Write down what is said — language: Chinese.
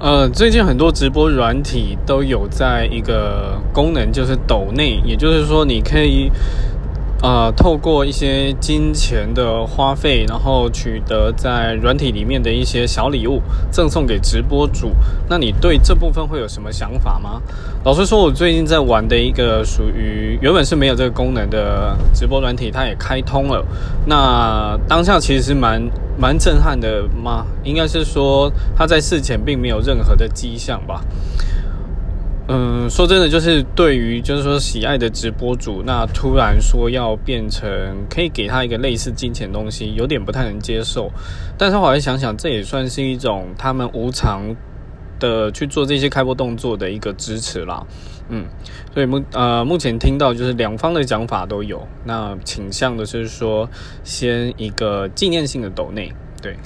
呃，最近很多直播软体都有在一个功能，就是抖内，也就是说你可以。呃，透过一些金钱的花费，然后取得在软体里面的一些小礼物，赠送给直播主。那你对这部分会有什么想法吗？老实说，我最近在玩的一个属于原本是没有这个功能的直播软体，它也开通了。那当下其实是蛮蛮震撼的吗？应该是说，它在事前并没有任何的迹象吧。嗯，说真的，就是对于就是说喜爱的直播主，那突然说要变成可以给他一个类似金钱东西，有点不太能接受。但是后来想想，这也算是一种他们无偿的去做这些开播动作的一个支持啦。嗯，所以目呃目前听到就是两方的讲法都有，那倾向的是说先一个纪念性的抖内，对。